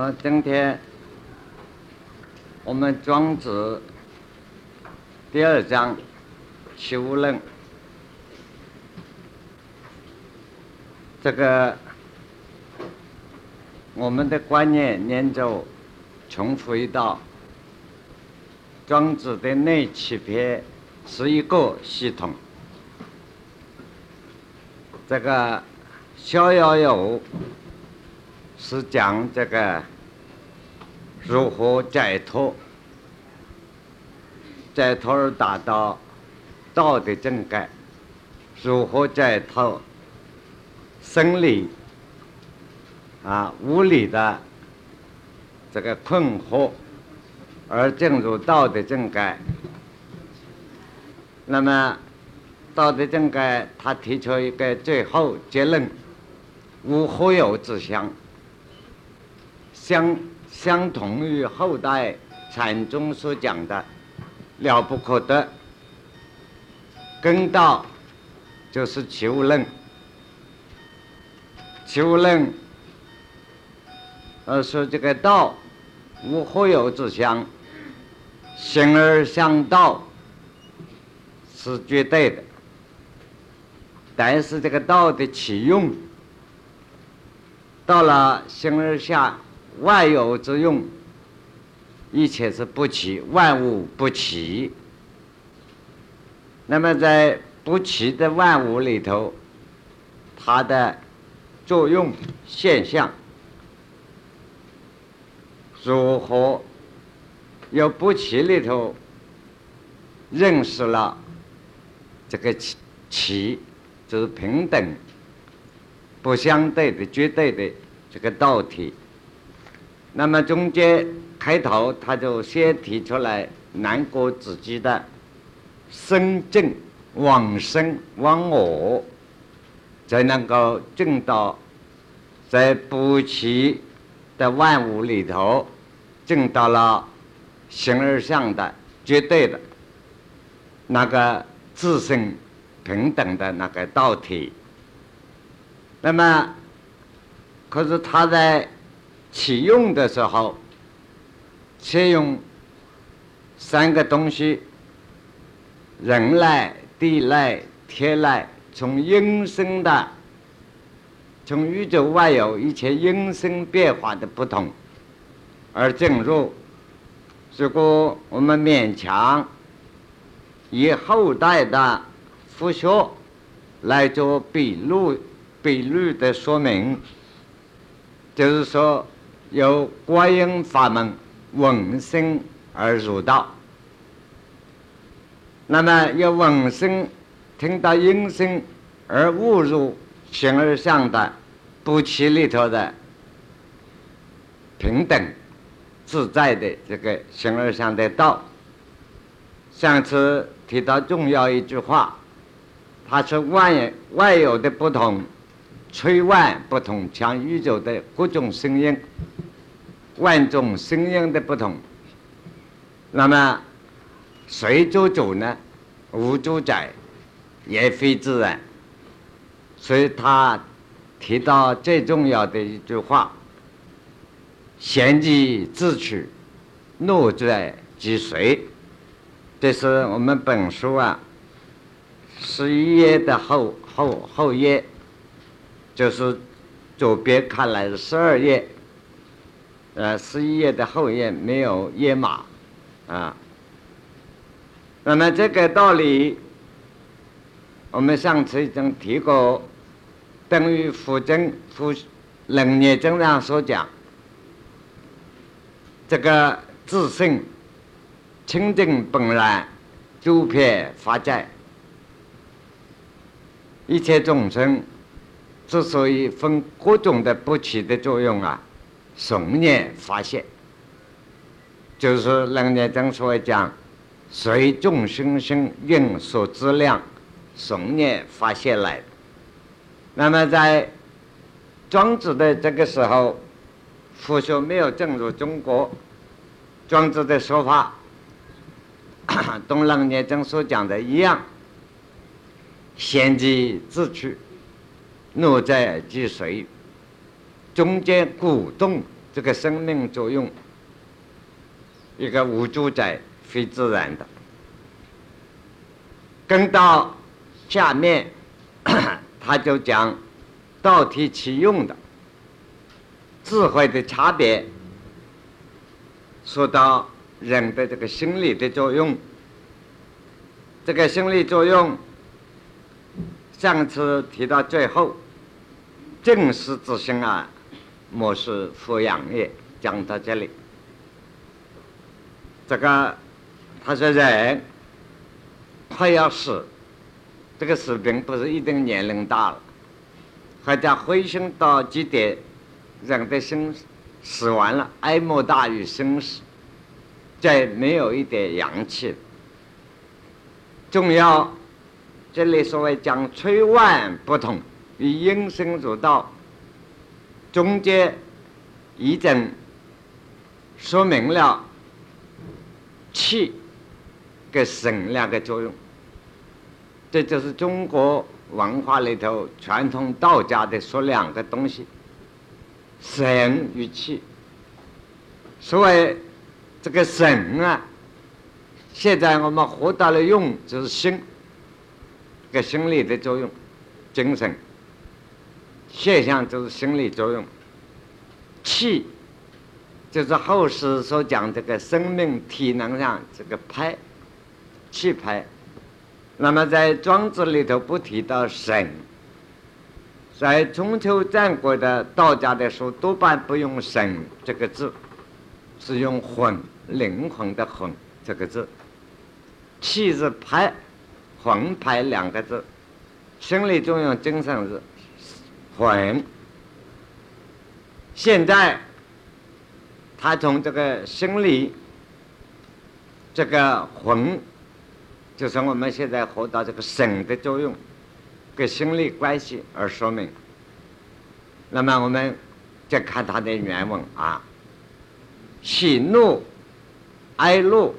呃，今天我们庄子第二章齐物论，这个我们的观念念着重复一道，庄子的内七篇是一个系统，这个逍遥游。是讲这个如何解脱，解脱而达到道的正解，如何解脱生理啊物理的这个困惑，而进入道的正解。那么道的正解，他提出一个最后结论：无何有之相。相相同于后代禅宗所讲的了不可得根道，就是齐物论。齐物论，而说这个道无何有之相，形而相道是绝对的，但是这个道的起用到了形而下。万有之用，一切是不齐，万物不齐。那么在不齐的万物里头，它的作用现象如何？由不齐里头认识了这个齐，齐就是平等、不相对的绝对的这个道体。那么中间开头，他就先提出来南国自己的生正往生往我，才能够证到在不齐的万物里头，证到了形而上的绝对的那个自身平等的那个道体。那么，可是他在。启用的时候，先用三个东西：人来、地来、天来，从因生的，从宇宙外有一切因生变化的不同而进入。如果我们勉强以后代的复学来做笔录、笔录的说明，就是说。由观音法门闻声而入道，那么由闻声听到音声而误入形而上的不齐里头的平等自在的这个形而上的道。上次提到重要一句话，它是外外有的不同。吹万不同，像宇宙的各种声音，万种声音的不同。那么，谁做主呢？无主宰，也非自然。所以他提到最重要的一句话：“贤即自取，怒在即随。”这是我们本书啊，十一页的后后后页。就是左边看来是十二页，呃，十一页的后页没有页码，啊。那么这个道理，我们上次已经提过，等于辅正辅楞严经上所讲，这个自性清净本然，诸偏法在，一切众生。之所以分各种的不起的作用啊，顺念发现，就是楞严经所讲，随众生生应所知量，顺念发现来。那么在庄子的这个时候，佛学没有进入中国，庄子的说法，同楞严经所讲的一样，先机自取。怒在即随，中间鼓动这个生命作用，一个无主宰、非自然的。跟到下面，他就讲道体其用的智慧的差别，说到人的这个心理的作用，这个心理作用。上次提到最后，正视之心啊，莫是抚养业。讲到这里，这个他说人快要死，这个死并不是一定年龄大了，或者灰心到极点，人的心死完了，哀莫大于心死，再没有一点阳气，重要。这里所谓讲吹万不同，与应声入道，中间已经说明了气跟神两个作用。这就是中国文化里头传统道家的说两个东西：神与气。所谓这个神啊，现在我们活到了用就是心。这个心理的作用，精神现象就是心理作用。气就是后世所讲这个生命体能上这个拍，气拍。那么在庄子里头不提到神，在春秋战国的道家的书多半不用神这个字，是用魂灵魂的魂这个字。气是拍。魂拍两个字，心理作用、精神是魂。现在他从这个心理这个魂，就是我们现在活到这个神的作用跟心理关系而说明。那么我们再看他的原文啊，喜怒哀乐。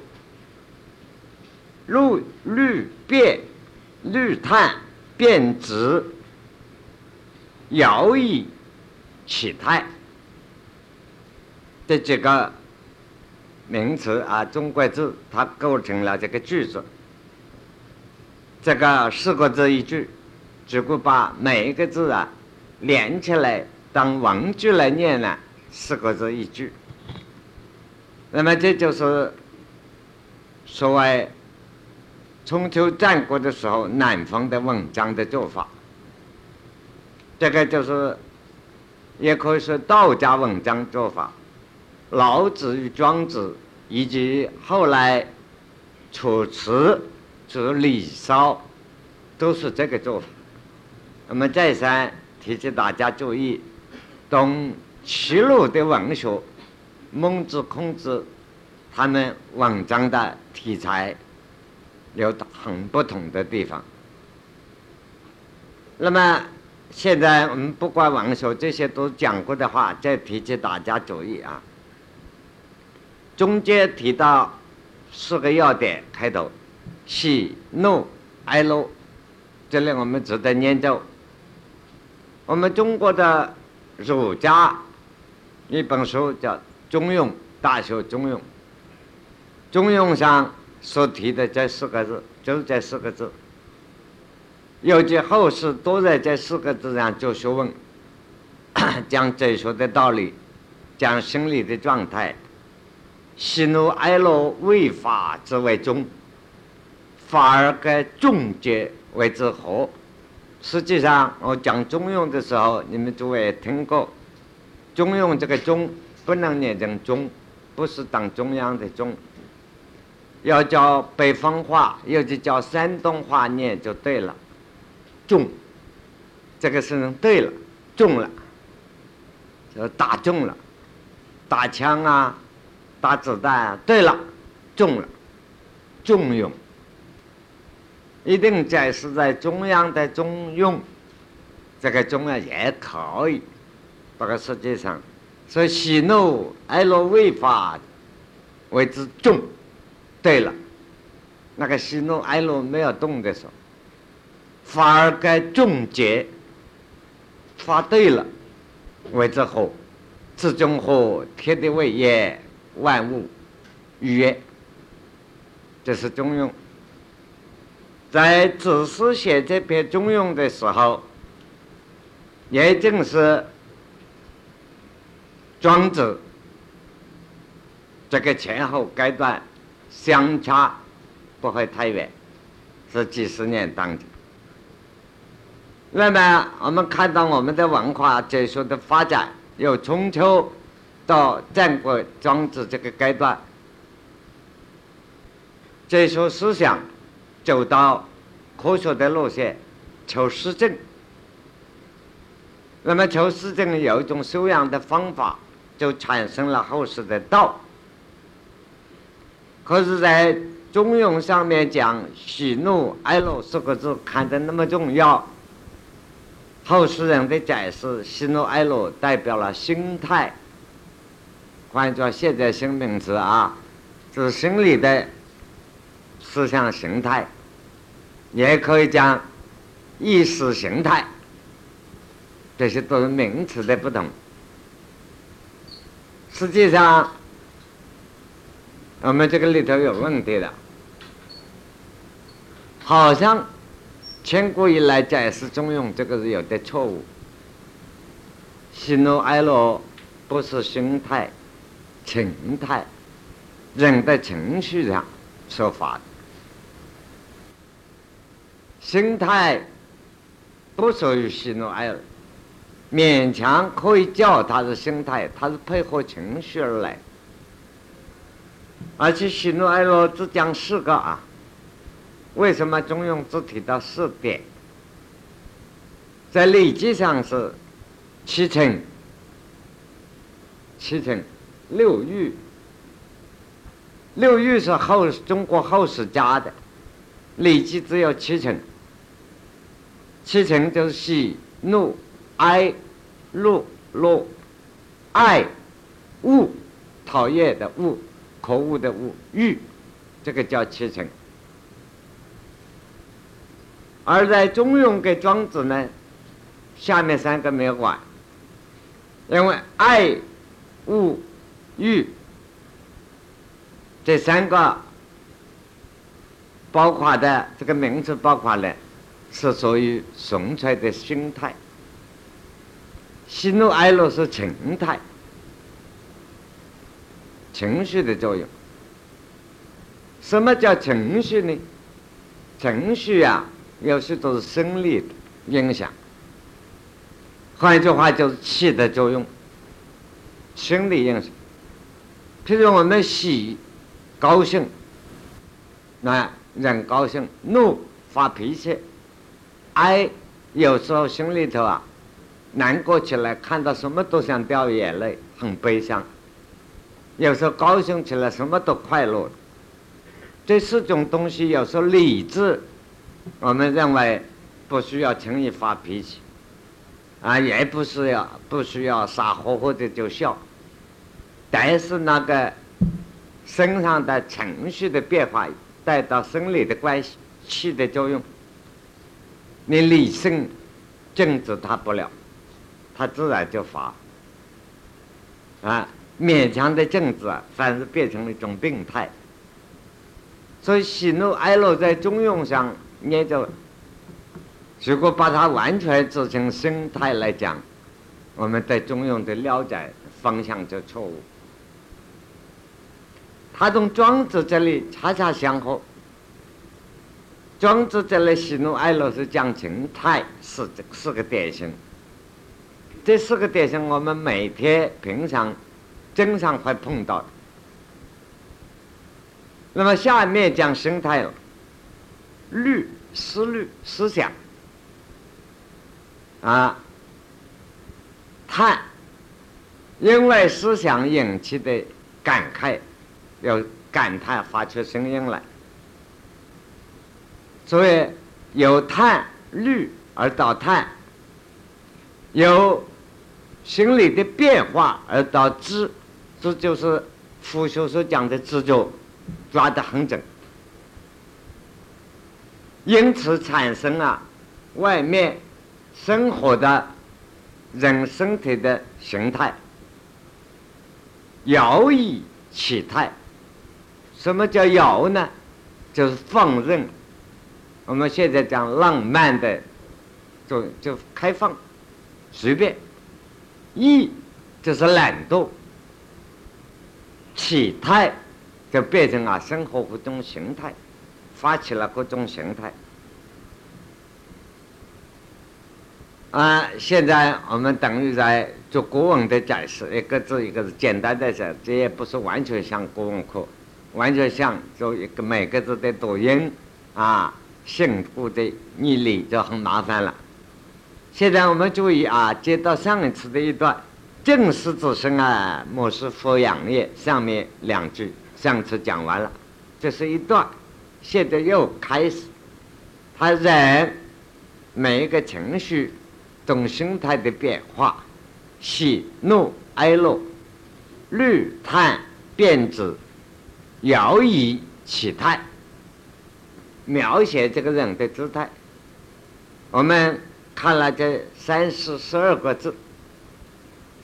绿绿变，绿炭变直，摇曳起态，这几个名词啊，中国字，它构成了这个句子。这个四个字一句，只顾把每一个字啊连起来当文句来念呢，四个字一句。那么这就是所谓。春秋战国的时候，南方的文章的做法，这个就是，也可以说道家文章做法。老子与庄子，以及后来楚辞、是李骚，都是这个做法。那么再三提醒大家注意，懂齐鲁的文学，孟子、孔子他们文章的题材。有很不同的地方。那么现在我们不管文学这些都讲过的话，再提起大家注意啊。中间提到四个要点开头，喜怒哀乐，这里我们值得念咒。我们中国的儒家一本书叫《中庸》，大学中庸，中庸上。所提的这四个字，就这四个字。尤其后世都在这四个字上做学问，讲哲学的道理，讲心理的状态。喜怒哀乐为法之为中，法而该中结为之和。实际上，我讲中庸的时候，你们诸位听过，中庸这个中不能念成中，不是党中央的中。要叫北方话，又就叫山东话念就对了，中，这个是对了，中了，就打中了，打枪啊，打子弹啊，对了，中了，重用，一定在是在中央的中用，这个中央也可以，不过实际上，所以喜怒哀乐为法为之重。对了，那个喜怒哀乐没有动的时候，反而该终结。发对了，为之和，自中和天地为业，万物与也。这是中庸。在子思写这篇中庸的时候，也正是庄子这个前后阶段相差不会太远，是几十年当中。那么我们看到我们的文化哲学的发展，由春秋到战国庄子这个阶段，哲学思想走到科学的路线，求实证。那么求实证有一种修养的方法，就产生了后世的道。可是，在中庸上面讲喜怒哀乐四个字看得那么重要。后世人的解释，喜怒哀乐代表了心态，换作现在新名词啊，是心理的思想形态，也可以讲意识形态，这些都是名词的不同。实际上，我们这个里头有问题的，好像。千古以来解释中庸，这个是有点错误。喜怒哀乐不是心态、情态、人的情绪上说法的。心态不属于喜怒哀乐，勉强可以叫它是心态，它是配合情绪而来。而且喜怒哀乐只讲四个啊。为什么中庸只提到四点？在礼记上是七成，七成六欲，六欲是后中国后世加的，礼记只有七成，七成就是喜怒哀乐乐爱恶讨厌的恶可恶的恶欲，这个叫七成。而在中庸跟庄子呢，下面三个没有管，因为爱、恶、欲这三个包括的这个名词包括了，是属于纯粹的心态，喜怒哀乐是情态，情绪的作用。什么叫情绪呢？情绪呀。有些都是生理影响，换一句话就是气的作用，生理影响。譬如我们喜、高兴，那人高兴；怒发脾气；哀有时候心里头啊难过起来，看到什么都想掉眼泪，很悲伤；有时候高兴起来，什么都快乐。这四种东西有时候理智。我们认为不需要轻易发脾气，啊，也不是要不需要傻乎乎的就笑，但是那个身上的情绪的变化带到生理的关系，气的作用，你理性禁止他不了，他自然就发，啊，勉强的禁止啊，反而变成了一种病态。所以喜怒哀乐在中庸上。也就，如果把它完全做成生态来讲，我们对中庸的了解方向就错误。他从庄子这里恰恰相合。庄子这里喜怒哀乐是讲情态，是这四个典型。这四个典型我们每天平常经常会碰到。那么下面讲生态了。虑思虑思想啊，叹，因为思想引起的感慨，有感叹发出声音来，所以由叹虑而导叹，由心理的变化而导知，这就是佛学所讲的知觉，抓得很准。因此产生了外面生活的人身体的形态，摇以起态。什么叫摇呢？就是放任。我们现在讲浪漫的，就就开放、随便。意就是懒惰。起态就变成啊生活各种形态，发起了各种形态。啊，现在我们等于在做国文的展示，一个字一个字简单的讲，这也不是完全像国文课，完全像做一个每个字的读音啊，姓故的逆理就很麻烦了。现在我们注意啊，接到上一次的一段，正是自身啊，莫是佛养业。上面两句上次讲完了，这是一段，现在又开始，他人每一个情绪。种心态的变化，喜怒哀乐，绿炭变紫，摇移起态，描写这个人的姿态。我们看了这三四十二个字，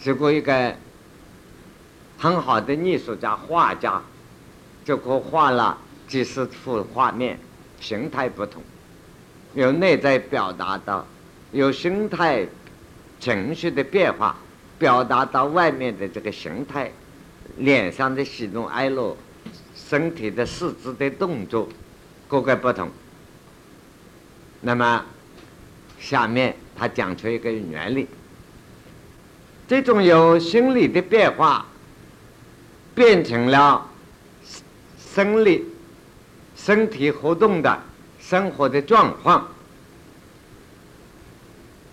如果一个很好的艺术家、画家，就可画了几十幅画面，形态不同，有内在表达到。有心态、情绪的变化，表达到外面的这个形态，脸上的喜怒哀乐，身体的四肢的动作，各个不同。那么，下面他讲出一个原理：这种有心理的变化，变成了生理、身体活动的生活的状况。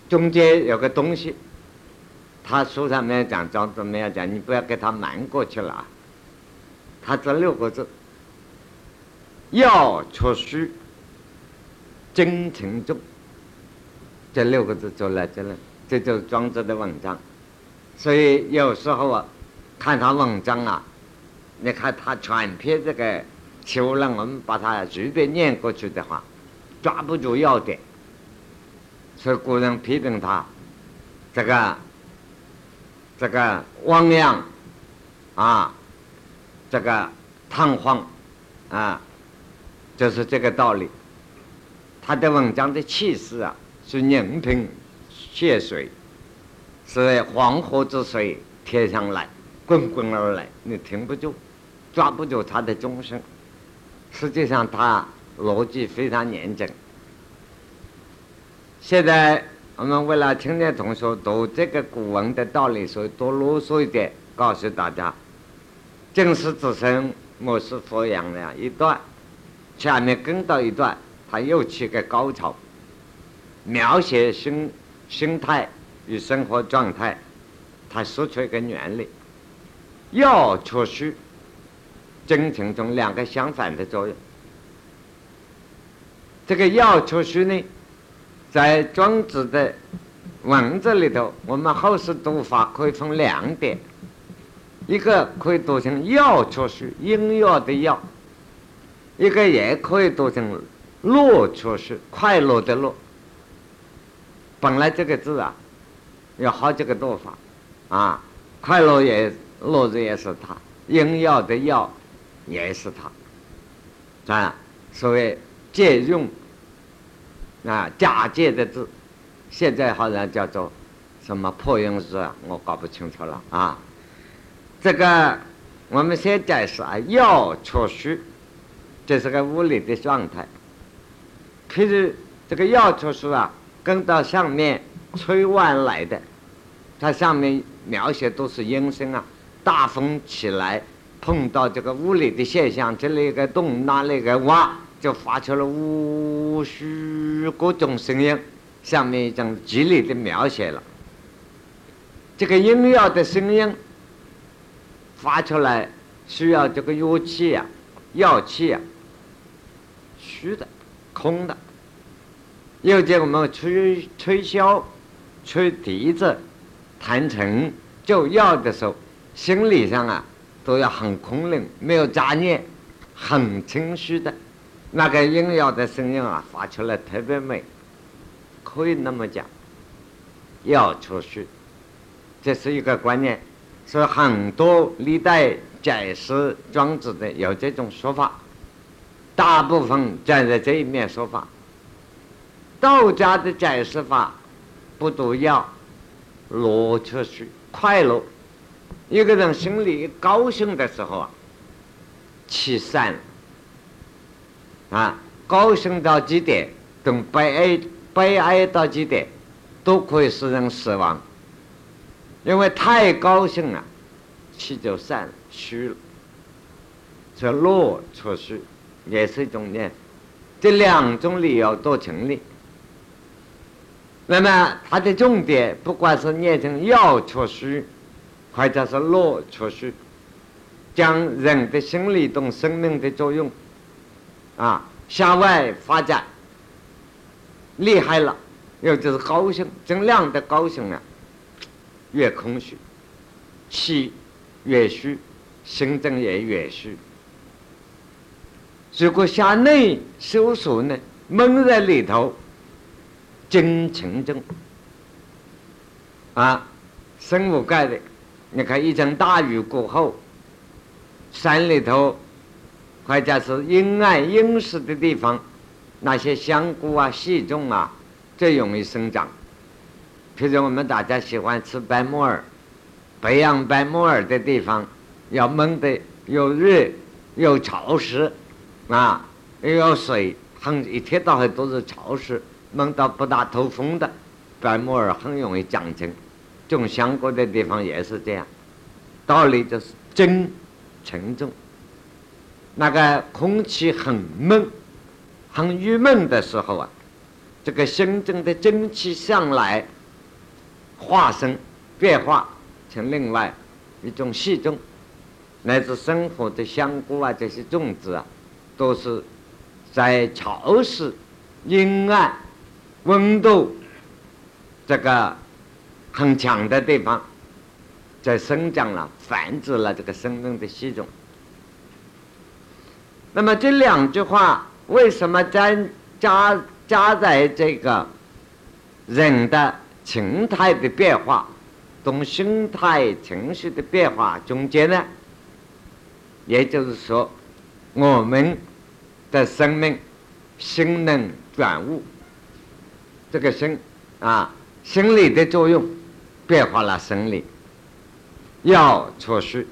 中间有个东西，他书上面讲，庄子没有讲，你不要给他瞒过去了啊。他这六个字：要出虚，真情重。这六个字做了，这了，这就是庄子的文章。所以有时候啊，看他文章啊，你看他全篇这个，求让我们把它随便念过去的话，抓不住要点。所以古人批评他，这个这个汪洋啊，这个堂皇啊，就是这个道理。他的文章的气势啊，是宁平泻水，是黄河之水贴上来，滚滚而来，你停不住，抓不住他的钟声。实际上，他逻辑非常严谨。现在我们为了青年同学读这个古文的道理，所以多啰嗦一点，告诉大家：正是子孙莫是佛养的一段，下面跟到一段，他又起个高潮，描写心心态与生活状态，他说出一个原理：要出虚，真情中两个相反的作用。这个要确虚呢？在庄子的文字里头，我们后世读法可以分两点，一个可以读成“要”出书，应要的“要”；一个也可以读成“乐”出书，快乐的“乐”。本来这个字啊，有好几个读法，啊，快乐也乐字也是它，应要的“要”也是它，啊，所谓借用。啊，假借的字，现在好像叫做什么破音字啊？我搞不清楚了啊。这个我们先解释啊，要出虚，这是个物理的状态。可是这个要确虚啊，跟到上面吹完来的，它上面描写都是音声啊，大风起来碰到这个物理的现象，这里一个洞，那里一个挖。就发出了无数各种声音，下面一种激烈的描写了。这个音乐的声音发出来，需要这个乐器呀、乐器呀，虚的、空的。又见我们吹吹箫、吹笛子、弹琴，就要的时候，心理上啊都要很空灵，没有杂念，很清晰的。那个音乐的声音啊，发出来特别美，可以那么讲，要出去，这是一个观念。所以很多历代解释庄子的有这种说法，大部分站在这一面说法。道家的解释法，不都要乐出去快乐？一个人心里高兴的时候啊，气散了啊，高兴到极点，等悲哀悲哀到极点，都可以使人死亡。因为太高兴了，气就散了，虚了。这乐出虚，也是一种念。这两种理由都成立。那么它的重点，不管是念成要出虚，或者是落出去，将人的心理动生命的作用，啊，向外发展，厉害了，又就是高兴，尽量的高兴啊，越空虚，气越虚，心正也越虚。如果向内收缩呢，闷在里头。真情中啊，生物盖的，你看一场大雨过后，山里头或者是阴暗阴湿的地方，那些香菇啊、细种啊，最容易生长。譬如我们大家喜欢吃白木耳，培养白木耳的地方，要闷的又热又潮湿啊，又有水，很一天到晚都是潮湿。闷到不大透风的白木耳很容易长成，种香菇的地方也是这样。道理就是真沉重。那个空气很闷、很郁闷的时候啊，这个心中的真气上来，化生变化成另外一种细种，乃至生活的香菇啊这些种子啊，都是在潮湿、阴暗。温度这个很强的地方，在生长了、繁殖了这个生命的系统。那么这两句话为什么加加加在这个人的情态的变化、同心态情绪的变化中间呢？也就是说，我们的生命心能转物。这个心啊，心理的作用变化了生理，要出虚，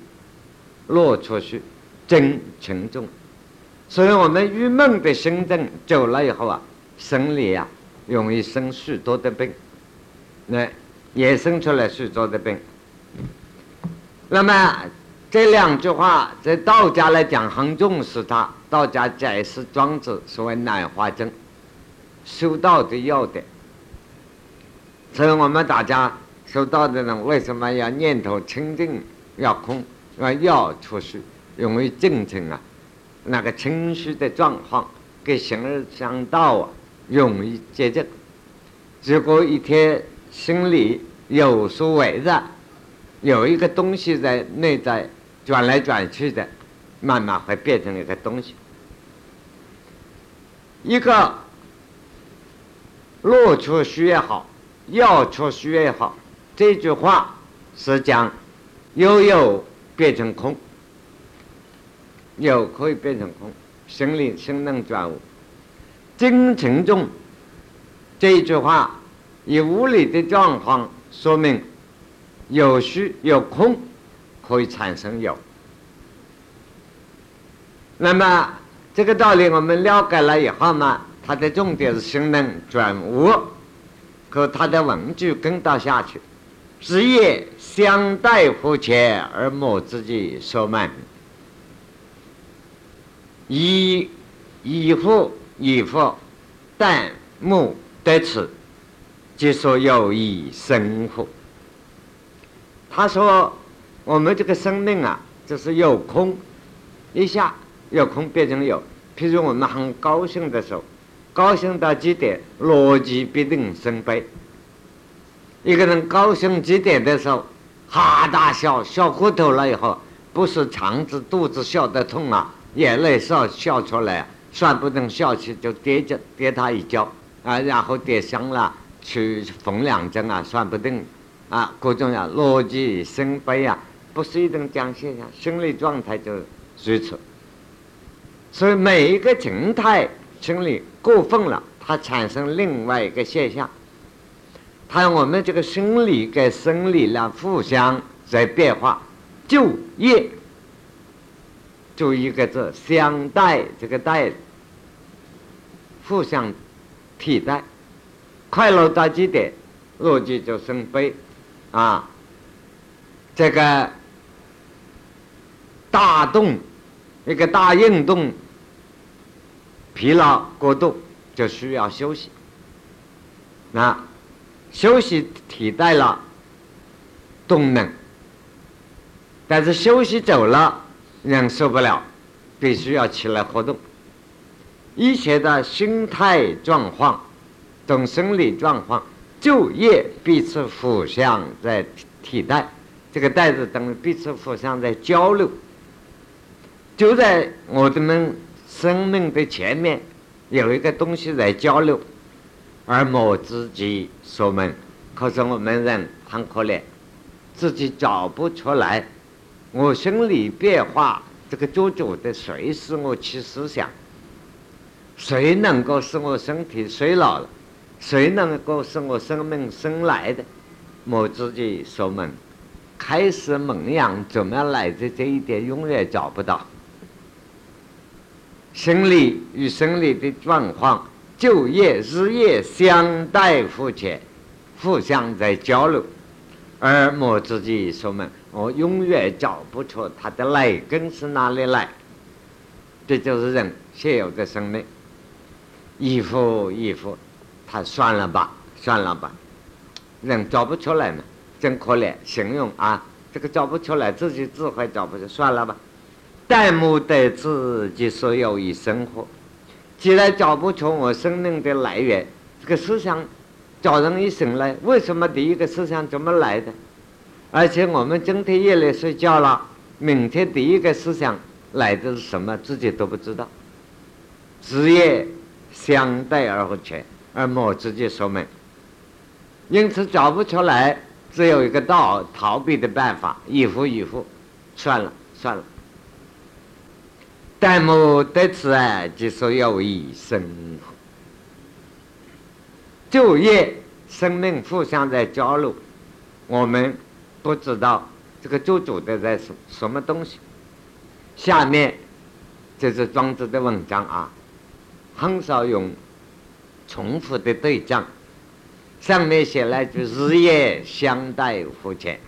落出虚，真沉重。所以我们郁闷的心症久了以后啊，生理啊容易生许多的病，那也生出来许多的病。那么这两句话在道家来讲很重视它，道家解释庄子所谓难化症，修道的要点。所以我们大家修道的人为什么要念头清净，要空，要要出虚，容易正成啊？那个清虚的状况跟形而相道啊，容易接近。如果一天心里有所围绕，有一个东西在内在转来转去的，慢慢会变成一个东西。一个落出虚也好。要出虚也好，这句话是讲有有变成空，有可以变成空，心灵心能转无。精沉重这句话以物理的状况说明有虚有空可以产生有。那么这个道理我们了解了以后呢，它的重点是心能转无，可他的文句跟到下去，职业相待乎前而莫自己所慢，以以复以复，但莫得此，即说有意生活。他说：“我们这个生命啊，就是有空，一下有空变成有。譬如我们很高兴的时候。”高兴到极点，逻辑必定生悲。一个人高兴极点的时候，哈大笑，笑过头了以后，不是肠子肚子笑得痛啊，眼泪笑笑出来，算不得笑起就跌着跌他一跤啊，然后跌伤了去缝两针啊，算不定啊，各种啊，乐极生悲啊，不是一种讲现象，心理状态就如此。所以每一个情态心理过分了，它产生另外一个现象。它我们这个生理跟生理呢互相在变化，就业就一个字相待，这个待互相替代，快乐到极点，乐极就生悲，啊，这个大动一个大运动，疲劳过度就需要休息，那。休息替代了动能，但是休息久了人受不了，必须要起来活动。一切的心态状况、等生理状况、昼夜彼此互相在替代，这个代字等彼此互相在交流。就在我们生命的前面有一个东西在交流。而莫自己说明，可是我们人很可怜，自己找不出来。我心理变化，这个做主的谁使我起思想？谁能够使我身体衰老了？谁能够使我生命生来的？莫自己说明，开始萌芽怎么来的？这一点永远找不到。心理与生理的状况。就业日夜相待互前，互相在交流，而莫自己说明，我永远找不出它的来根是哪里来。这就是人现有的生命，一副一副，他算了吧，算了吧，人找不出来嘛，真可怜。形容啊，这个找不出来，自己智慧找不出，算了吧。但莫得自己所有一生活。既然找不出我生命的来源，这个思想叫人一醒来，为什么第一个思想怎么来的？而且我们今天夜里睡觉了，明天第一个思想来的是什么，自己都不知道。职业相对而不全，而莫直接说明。因此找不出来，只有一个道逃避的办法，一呼一呼，算了算了。但莫得此啊，即说有益生活。就业、生命互相在交流，我们不知道这个做主的在什什么东西。下面这是庄子的文章啊，很少用重复的对仗。上面写了一句“日夜相待互前”，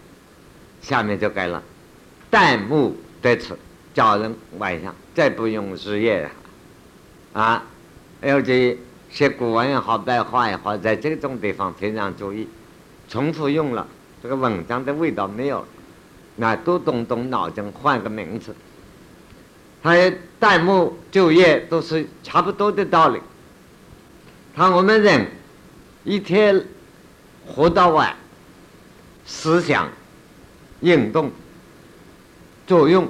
下面就改了“旦暮得此”。叫人晚上再不用日夜，啊，尤其写古文也好，白话也好，在这种地方非常注意，重复用了，这个文章的味道没有，那多动动脑筋换个名字。还有弹幕就业都是差不多的道理。看我们人一天活到晚，思想、运动、作用。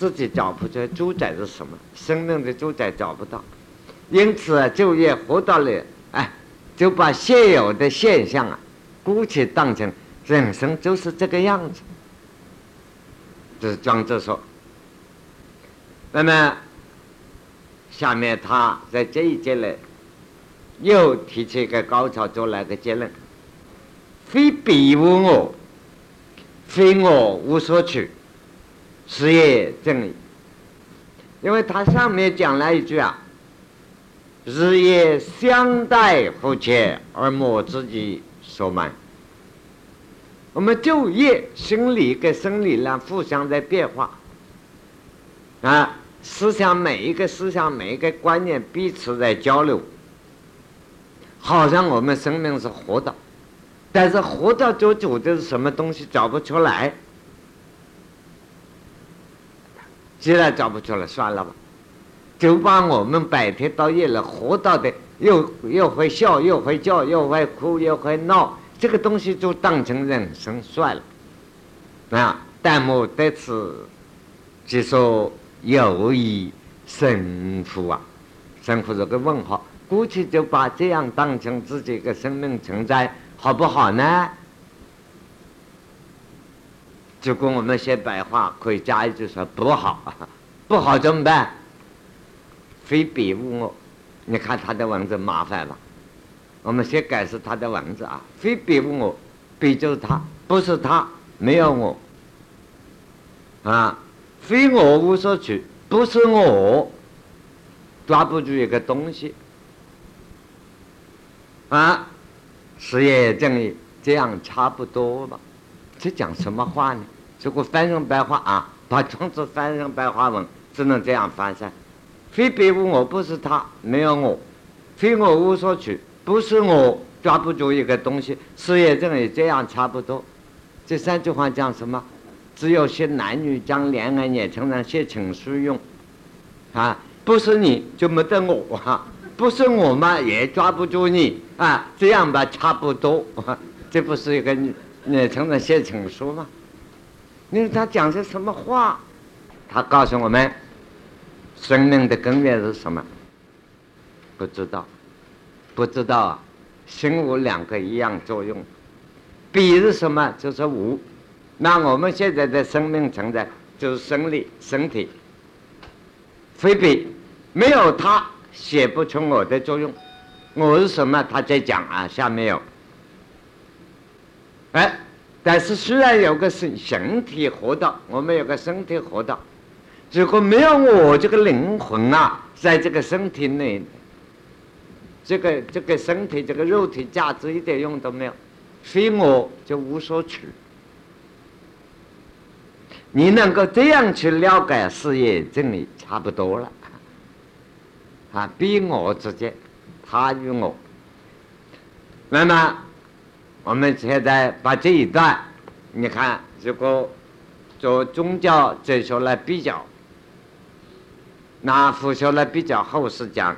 自己找不出主宰是什么，生命的主宰找不到，因此，就业活到了，哎，就把现有的现象啊，姑且当成人生就是这个样子。这是庄子说。那么，下面他在这一节呢，又提出一个高潮做了个结论：非彼无我，非我无所取。事业正义，因为他上面讲了一句啊：“日夜相待互切，而莫自己所满。”我们就业心理跟生理呢互相在变化啊，思想每一个思想每一个观念彼此在交流，好像我们生命是活的，但是活到做主的是什么东西找不出来。既然找不出来，算了吧，就把我们白天到夜里活到的，又又会笑，又会叫，又会哭，又会闹，这个东西就当成人生算了。啊，但莫得此，就说有意生活啊，生活这个问号，估计就把这样当成自己的生命存在，好不好呢？如果我们写白话，可以加一句说不好，不好怎么办？非彼无我，你看他的文字麻烦吧？我们先改是他的文字啊，非彼无我，彼就是他，不是他，没有我啊，非我无所取，不是我抓不住一个东西啊，事业正义这样差不多吧？这讲什么话呢？如果翻成白话啊，把庄子翻成白话文，只能这样翻噻。非彼无我，不是他，没有我，非我无所取。不是我抓不住一个东西，事业证也这样差不多。这三句话讲什么？只有写男女讲恋爱，也常常写情书用。啊，不是你就没得我啊，不是我嘛也抓不住你啊，这样吧差不多。这不是一个你常常写情书吗？你说他讲些什么话？他告诉我们，生命的根源是什么？不知道。不知道啊，心无两个一样作用，比是什么？就是无。那我们现在的生命存在就是生理身体，非比没有它写不出我的作用。我是什么？他在讲啊，下面有。哎，但是虽然有个身身体活道，我们有个身体活道，如果没有我这个灵魂啊，在这个身体内。这个这个身体这个肉体价值一点用都没有，非我就无所取。你能够这样去了解事业真理，差不多了。啊，比我之间，他与我。那么我们现在把这一段，你看，如果做宗教哲学来比较，拿佛学来比较，后世讲。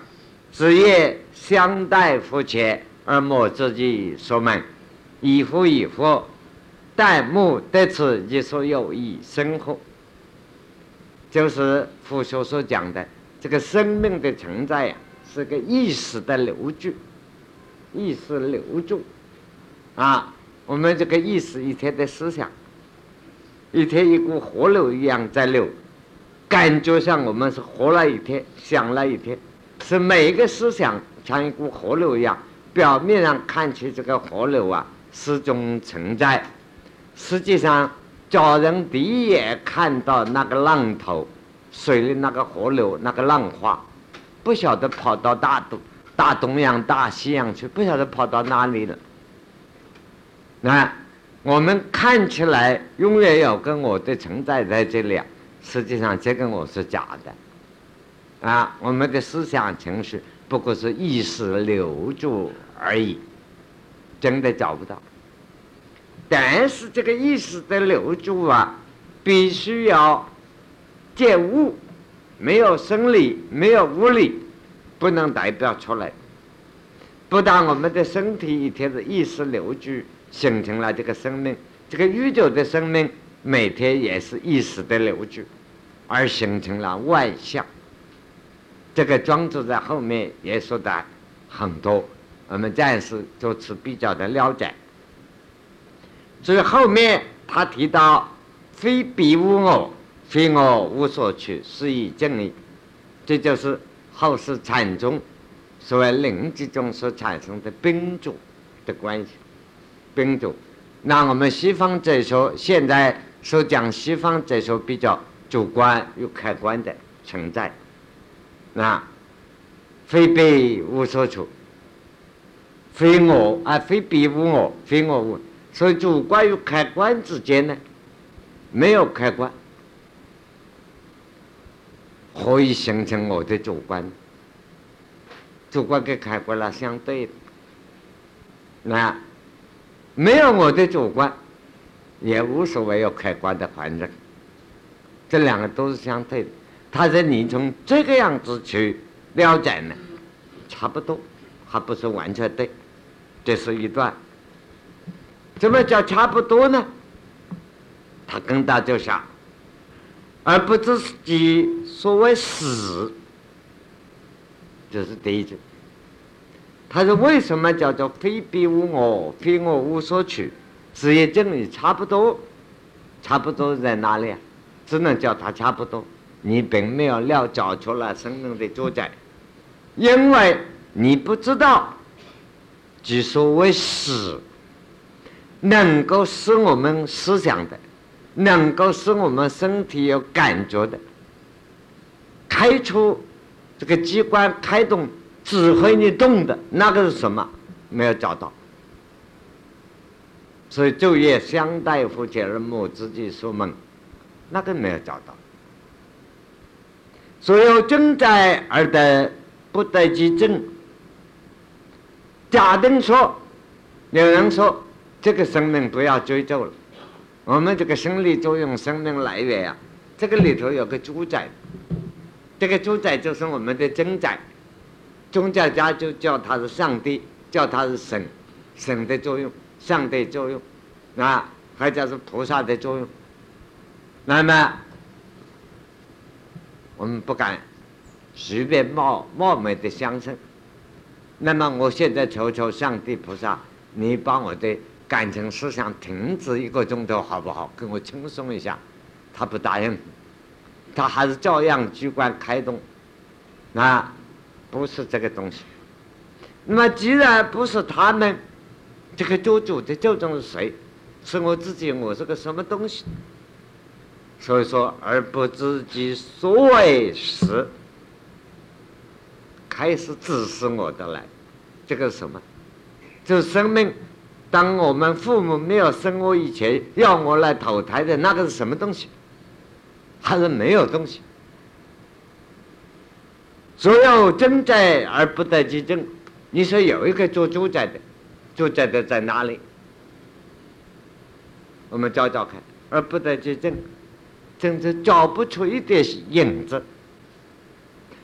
子业相待夫前，而莫自己所门，以夫以夫，待目得此一所有以生活。就是佛学所讲的这个生命的存在呀，是个意识的流注，意识流注啊，我们这个意识一天的思想，一天一股河流一样在流，感觉像我们是活了一天，想了一天。是每一个思想像一股河流一样，表面上看起这个河流啊始终存在，实际上叫人第一眼看到那个浪头，水里那个河流那个浪花，不晓得跑到大东大东洋大西洋去，不晓得跑到哪里了。那我们看起来永远有跟我的存在在这里，实际上这个我是假的。啊，我们的思想情绪不过是意识留住而已，真的找不到。但是这个意识的留住啊，必须要见物，没有生理，没有物理，不能代表出来。不但我们的身体一天的意识留住，形成了这个生命，这个宇宙的生命每天也是意识的留住，而形成了万象。这个庄子在后面也说的很多，我们暂时就此比较的了解。所以后面他提到“非彼无我，非我无所取，是以正义”，这就是后世禅宗所谓灵之中所产生的宾主的关系。宾主，那我们西方哲学现在所讲西方哲学比较主观与客观的存在。那非彼无所处，非我啊，非彼无我，非我无。所以主观与客观之间呢，没有客观，何以形成我的主观？主观跟客观是相对的。那没有我的主观，也无所谓有客观的环境，这两个都是相对的。他说：“你从这个样子去了解呢，差不多，还不是完全对。这是一段。怎么叫差不多呢？他跟大家想，而不知己所谓死，这是第一句。他说：为什么叫做非彼无我，非我无所取？职业真理差不多。差不多在哪里啊？只能叫它差不多。你并没有了找出来生命的主宰，因为你不知道，即所谓死，能够使我们思想的，能够使我们身体有感觉的，开出这个机关开动，指挥你动的那个是什么？没有找到。所以昼夜相待，夫妻而母自己说梦，那个没有找到。所有正在而得不得其正。假定说，有人说这个生命不要追究了，我们这个生理作用、生命来源啊，这个里头有个主宰，这个主宰就是我们的真宰，宗教家就叫他是上帝，叫他是神，神的作用，上帝作用，啊，还叫是菩萨的作用，那么。我们不敢随便冒冒昧的相称。那么，我现在求求上帝菩萨，你把我的感情思想停止一个钟头，好不好？给我轻松一下。他不答应，他还是照样机关开动。那不是这个东西。那么，既然不是他们，这个做主的究竟是谁？是我自己？我是个什么东西？所以说，而不知其所谓是，开始指示我的来，这个什么？就是生命。当我们父母没有生我以前，要我来投胎的那个是什么东西？还是没有东西？所有真在而不得其正。你说有一个做主宰的，主宰的在哪里？我们找找看，而不得其正。真是找不出一点影子，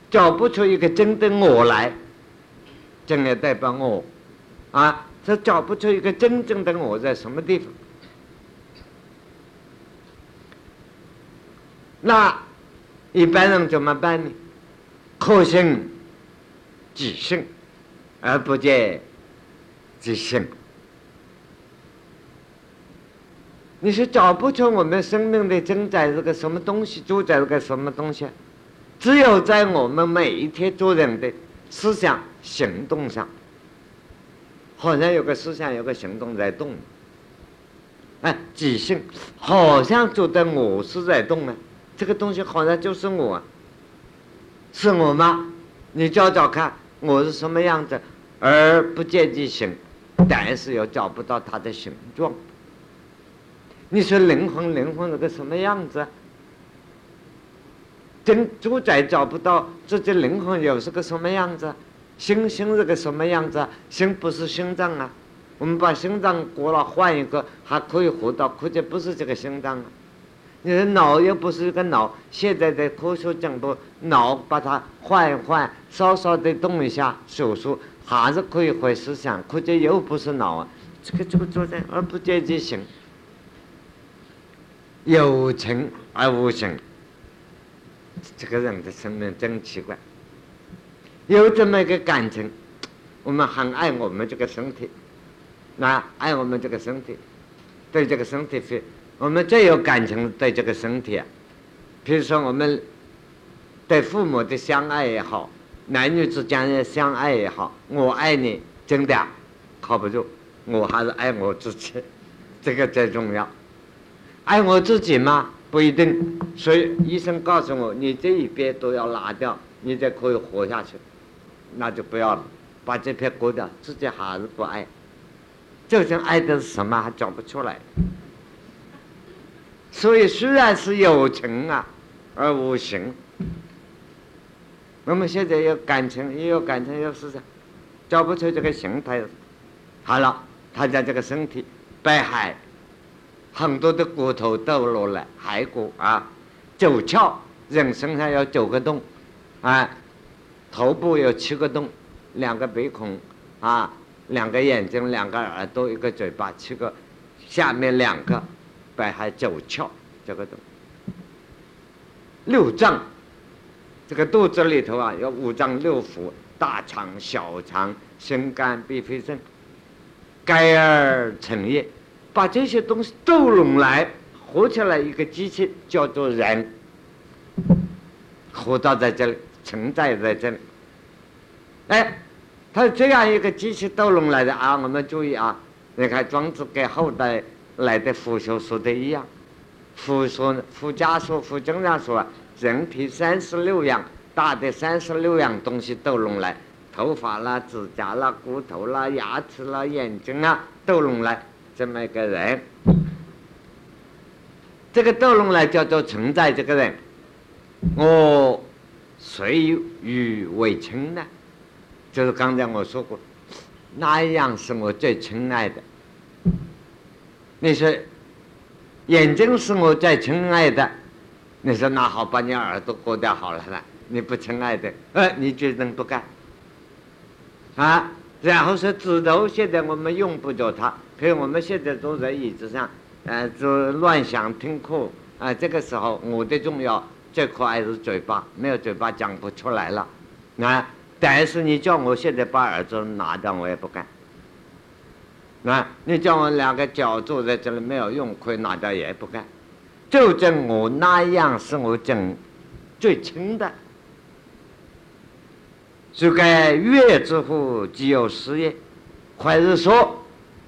找不出一个真的我来，真的代表我，啊，这找不出一个真正的我在什么地方？那一般人怎么办呢？可信即信，而不见即信。你是找不出我们生命的真在是个什么东西，主宰是个什么东西？只有在我们每一天做人的思想行动上，好像有个思想，有个行动在动。哎，即兴，好像觉得我是在动啊，这个东西好像就是我啊，是我吗？你找找看，我是什么样子？而不见其形，但是又找不到它的形状。你说灵魂，灵魂是个什么样子？真主宰找不到自己灵魂又是个什么样子？心心是个什么样子？心不是心脏啊！我们把心脏割了换一个，还可以活到，可见不是这个心脏啊！你的脑又不是一个脑，现在的科学讲的脑把它换一换，稍稍的动一下手术，还是可以回思想，可见又不是脑啊！这个这个做在而不见就行。有情而无情，这个人的生命真奇怪。有这么一个感情，我们很爱我们这个身体，那爱我们这个身体，对这个身体是，我们最有感情对这个身体啊。比如说，我们对父母的相爱也好，男女之间的相爱也好，我爱你，真的靠不住，我还是爱我自己，这个最重要。爱我自己吗？不一定。所以医生告诉我，你这一边都要拿掉，你才可以活下去。那就不要了，把这片割掉，自己还是不爱。究竟爱的是什么，还讲不出来。所以虽然是有情啊，而无形。我们现在有感情，也有感情，有思想，找不出这个形态。好了，他家这个身体被海。很多的骨头都落来，骸骨啊，九窍，人身上有九个洞，啊，头部有七个洞，两个鼻孔，啊，两个眼睛，两个耳朵，一个嘴巴，七个，下面两个，百海九窍，这个洞，六脏，这个肚子里头啊，有五脏六腑，大肠、小肠、心肝脾肺肾，该而成液。把这些东西都拢来，合起来一个机器叫做人，活到在这里，存在在这里。哎，他这样一个机器斗龙来的啊！我们注意啊，你看庄子给后代来的佛学说的一样，佛说佛家说佛经上说，人体三十六样大的三十六样东西都弄来，头发啦、指甲啦、骨头啦、牙齿啦、眼睛啊，都弄来这么一个人。这个斗龙来叫做存在这个人，我谁与为亲呢？就是刚才我说过，哪一样是我最亲爱的？你说眼睛是我最亲爱的，你说那好，把你耳朵割掉好了啦，你不亲爱的，呃，你决定不干啊？然后是指头，现在我们用不着它，比如我们现在坐在椅子上，呃，就乱想听课啊。这个时候我的重要最可爱是嘴巴，没有嘴巴讲不出来了啊。但是你叫我现在把耳朵拿掉，我也不干。啊，你叫我两个脚坐在这里没有用，可以拿掉也不干。就证我那样是我真最亲的。就该月之乎，即有事业。或者说，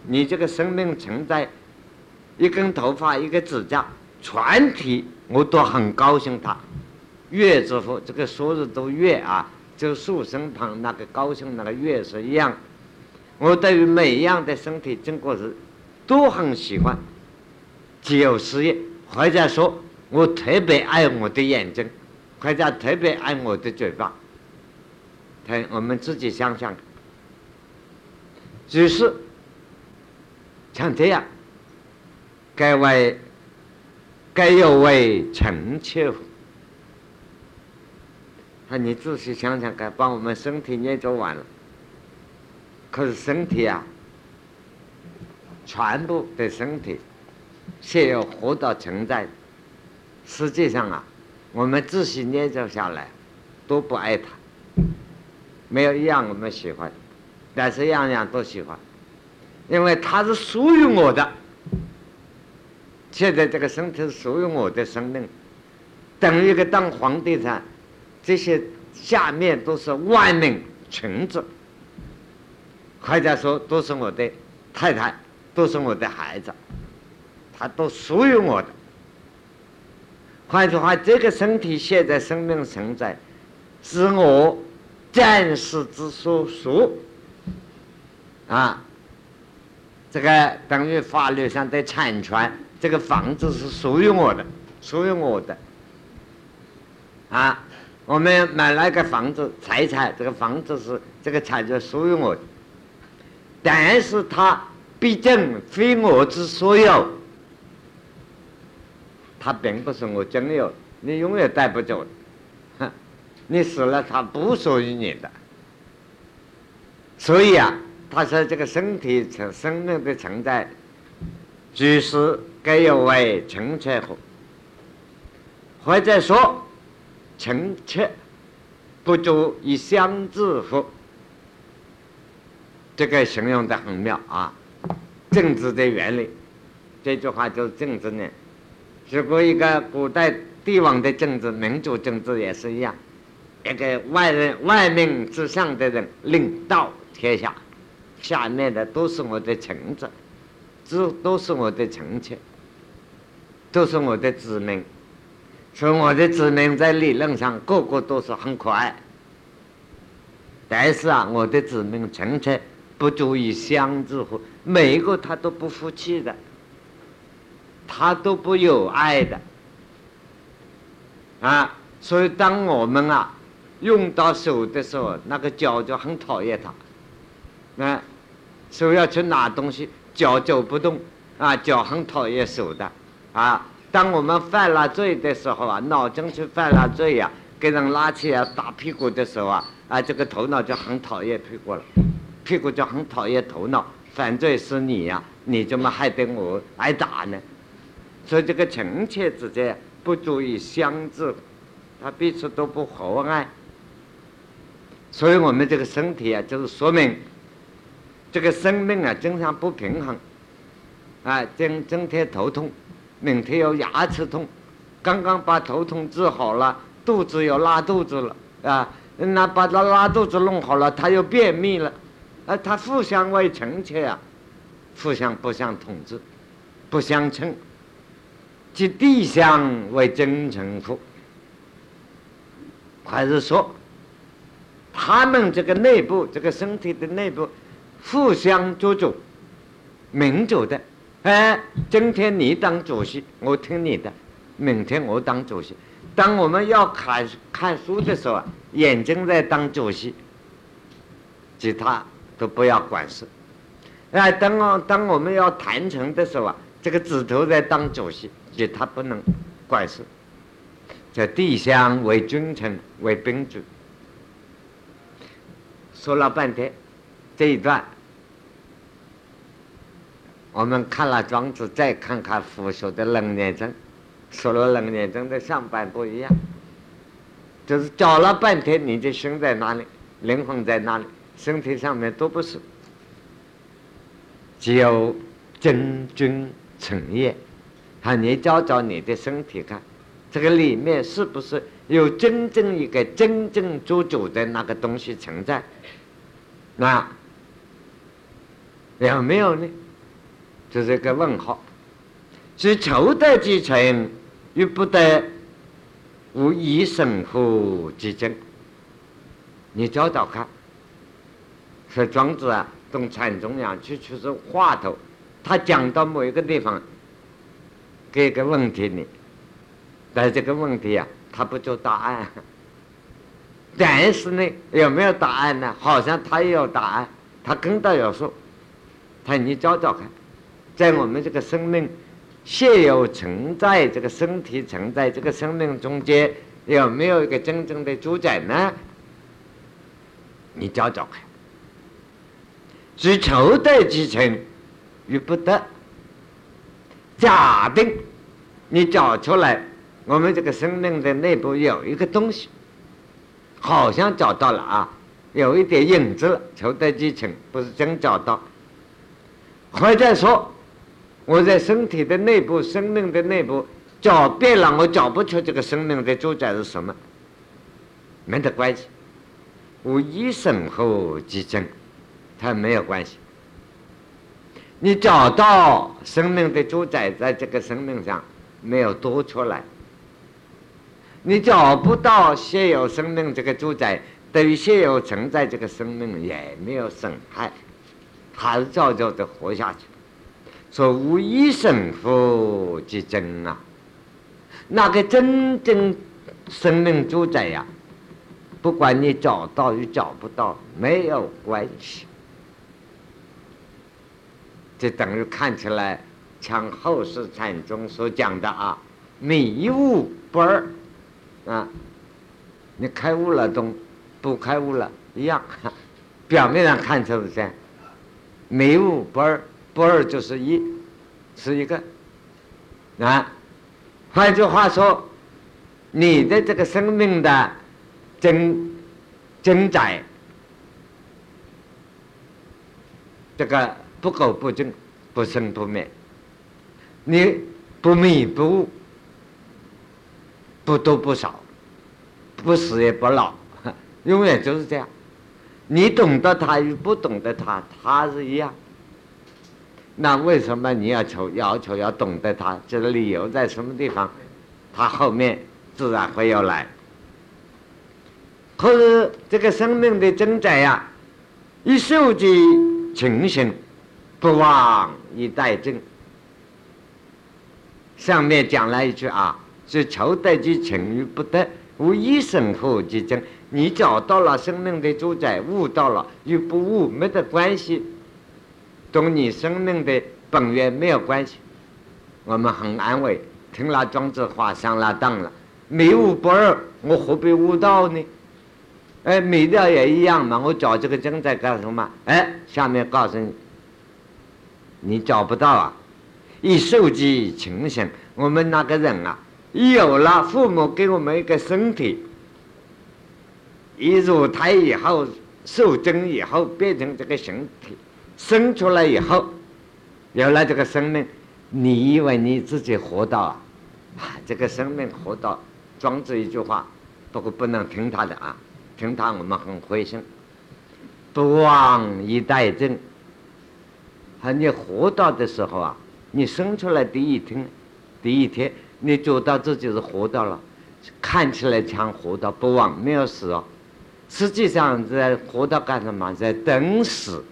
你这个生命存在一根头发、一个指甲，全体我都很高兴。他月之乎，这个说是都月啊。就树身旁那个高兴那个月是一样，我对于每一样的身体经过是都很喜欢，只有事业，或者说我特别爱我的眼睛，或者特别爱我的嘴巴。看我们自己想想，只是像这样，该为该有为臣妾。那你仔细想想看，把我们身体研究完了，可是身体啊，全部的身体，现有活到存在。实际上啊，我们仔细研究下来，都不爱它，没有一样我们喜欢，但是样样都喜欢，因为它是属于我的。现在这个身体是属于我的生命，等于一个当皇帝的。这些下面都是万民群子，或者说都是我的太太，都是我的孩子，他都属于我的。换句话，这个身体现在生命存在，是我暂时之所属。啊，这个等于法律上的产权，这个房子是属于我的，属于我的。啊。我们买了一个房子，财产这个房子是这个产权属于我的，但是它毕竟非我之所有，它并不是我真有，你永远带不走，你死了它不属于你的，所以啊，他说这个身体存生命的存在，就是该有为成全乎，或者说。臣妾不足以相治乎？这个形容的很妙啊！政治的原理，这句话就是政治呢。如果一个古代帝王的政治、民主政治也是一样，一个外人、外命之上的人领导天下，下面的都是我的臣子，这都是我的臣妾，都是我的子民。说我的子民在理论上个个都是很可爱，但是啊，我的子民臣妾不足以相知乎？每一个他都不服气的，他都不有爱的，啊！所以当我们啊用到手的时候，那个脚就很讨厌他，啊，手要去拿东西，脚走不动，啊，脚很讨厌手的，啊。当我们犯了罪的时候啊，脑筋去犯了罪呀，给人拉起来打屁股的时候啊，啊，这个头脑就很讨厌屁股了，屁股就很讨厌头脑。犯罪是你呀，你怎么还得我挨打呢？所以这个臣妾之间不足以相治，他彼此都不和爱。所以我们这个身体啊，就是说明这个生命啊，经常不平衡，啊，今今天头痛。明天有牙齿痛，刚刚把头痛治好了，肚子又拉肚子了啊，那把他拉肚子弄好了，他又便秘了，啊，他互相为臣妾啊，互相不相统治，不相称，即地相为真臣乎？还是说，他们这个内部，这个身体的内部，互相做主、民主的。哎，今天你当主席，我听你的；明天我当主席。当我们要看看书的时候，眼睛在当主席，其他都不要管事。哎，当我当我们要谈成的时候啊，这个指头在当主席，其他不能管事。在地相为君臣为宾主，说了半天，这一段，我们看了庄子，再看看腐朽的冷年针，说了冷年针的上半部一样，就是找了半天，你的心在哪里，灵魂在哪里，身体上面都不是，只有真君成业，啊，你找找你的身体看。这个里面是不是有真正一个真正做主的那个东西存在？那有没有呢？这是一个问号。是求得继承，又不得无以生乎之争。你找找看。说庄子啊，从禅宗样去去是话头，他讲到某一个地方，给个问题你。但这个问题啊，他不做答案。但是呢，有没有答案呢？好像他也有答案，他跟到有说，他你找找看，在我们这个生命现有存在，这个身体存在这个生命中间，有没有一个真正的主宰呢？你找找看，是求得继承与不得。假定你找出来。我们这个生命的内部有一个东西，好像找到了啊，有一点影子了。求得继承不是真找到，或者说我在身体的内部、生命的内部找遍了，我找不出这个生命的主宰是什么，没得关系。无一生后即真，它没有关系。你找到生命的主宰在这个生命上没有多出来。你找不到现有生命这个主宰，对于现有存在这个生命也没有损害，还是照照的活下去。说无一生夫即真啊，那个真正生命主宰呀，不管你找到与找不到没有关系，这等于看起来像后世禅宗所讲的啊，迷雾不二。啊，你开悟了，都不开悟了一样。表面上看出是这样，迷悟不二，不二就是一，是一个。啊，换句话说，你的这个生命的真真在，这个不垢不净，不生不灭，你不迷不悟。不多不少，不死也不老，永远就是这样。你懂得他与不懂得他，他是一样。那为什么你要求要求要懂得他？这个理由在什么地方？他后面自然会要来。可是这个生命的增长呀，一受之情形，不忘以待正。上面讲了一句啊。是求得即成与不得，无一生后即真。你找到了生命的主宰，悟到了与不悟没得关系，同你生命的本源没有关系。我们很安慰，听了庄子话上了当了。迷悟不二，我何必悟道呢？哎，迷掉也一样嘛。我找这个真在干什么？哎，下面告诉你，你找不到啊。一受即情形，我们那个人啊。一有了父母给我们一个身体，一入胎以后受精以后变成这个形体，生出来以后有了这个生命，你以为你自己活到啊？这个生命活到，庄子一句话，不过不能听他的啊，听他我们很灰心。不忘一代正，啊，你活到的时候啊，你生出来第一天，第一天，你觉得自己是活到了，看起来像活到，不忘没有死哦，实际上在活到干什么？在等死。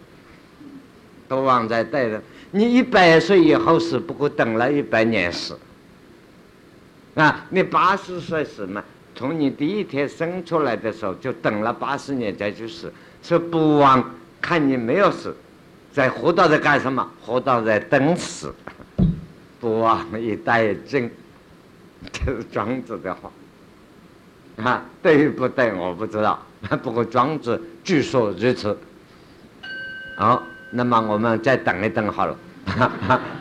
不忘在待着，你一百岁以后死，不过等了一百年死。啊，你八十岁死嘛？从你第一天生出来的时候就等了八十年再去死，是不忘看你没有死，在活到在干什么？活到在等死，不忘一代真，这是庄子的话。啊，对不对？我不知道，不过庄子据说如此。好，那么我们再等一等好了。